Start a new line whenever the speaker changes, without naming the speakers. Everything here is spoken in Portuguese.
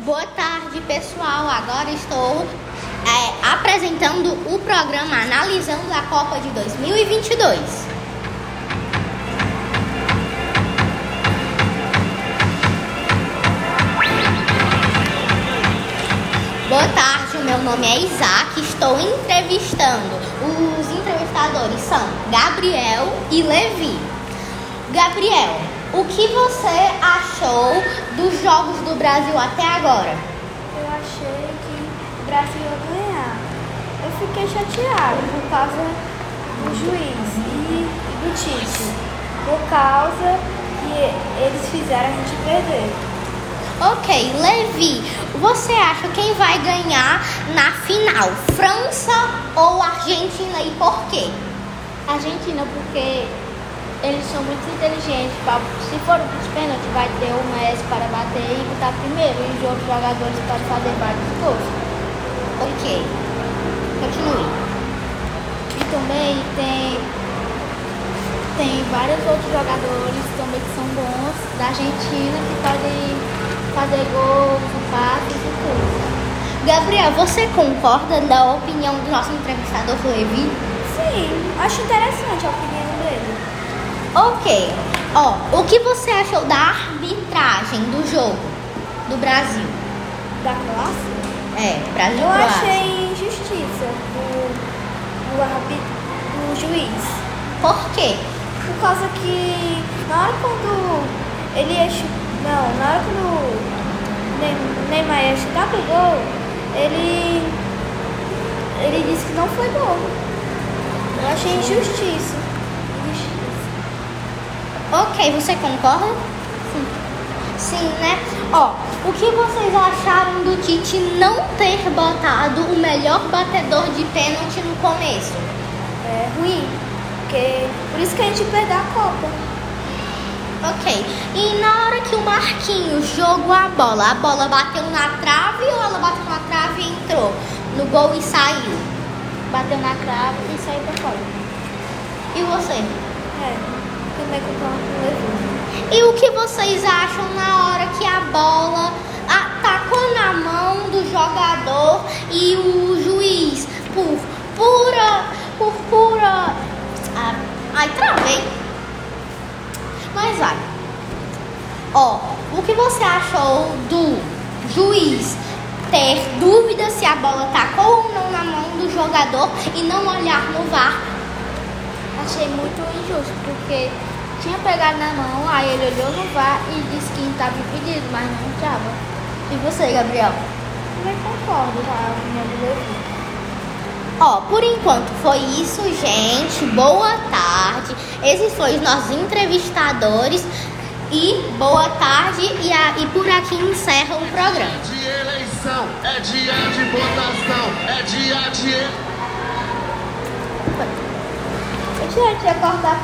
Boa tarde, pessoal. Agora estou é, apresentando o programa Analisando a Copa de 2022. Boa tarde, meu nome é Isaac. Estou entrevistando. Os entrevistadores são Gabriel e Levi. Gabriel, o que você achou dos jogos do Brasil até agora?
Eu achei que o Brasil ia ganhar. Eu fiquei chateado por causa do juiz e do Tite. Por causa que eles fizeram a gente perder.
Ok, Levi, você acha quem vai ganhar na final? França ou Argentina e por quê?
Argentina, porque eles são muito inteligentes. Se for os pênaltis, vai ter o Messi para bater e botar primeiro. E os outros jogadores para fazer vários gols.
Ok, continue.
E também tem, tem vários outros jogadores também que são bons da Argentina que podem fazer gols, passes e tudo.
Gabriel, você concorda da opinião do nosso entrevistador Levi?
Sim, acho interessante a opinião dele.
Ok. Ó, o que você achou da arbitragem do jogo do Brasil?
Da Croácia?
É, Brasil
Eu
Croácia.
achei injustiça do, do, arbit- do juiz.
Por quê?
Por causa que na hora quando ele ia Não, na hora quando o Ne- Neymar ia chutar pro gol, ele. Ele disse que não foi gol. Eu achei. Injustiça.
Ok, você concorda? Sim. Sim, né? Ó, o que vocês acharam do Tite não ter botado o melhor batedor de pênalti no começo?
É ruim. Porque. Por isso que a gente perdeu a Copa.
Ok. E na hora que o Marquinhos jogou a bola, a bola bateu na trave ou ela bateu na trave e entrou no gol e saiu?
Bateu na crava e saiu pra fora.
E você?
É, com.
E o que vocês acham na hora que a bola atacou na mão do jogador e o juiz, por pura, por pura. Ah, ai, travei. Mas vai. Ó, o que você achou do juiz ter dúvida se a bola tacou ou não na mão do jogador e não olhar no VAR?
Achei muito injusto, porque tinha pegado na mão, aí ele olhou no VAR e disse que estava impedido, mas não estava.
E você, Gabriel?
Também concordo com a opinião do Levi.
Ó, por enquanto foi isso, gente. Boa tarde. Esses foram os nossos entrevistadores. E boa tarde. E, a- e por aqui encerra o programa.
de eleição, é dia de votação,
que cortar a.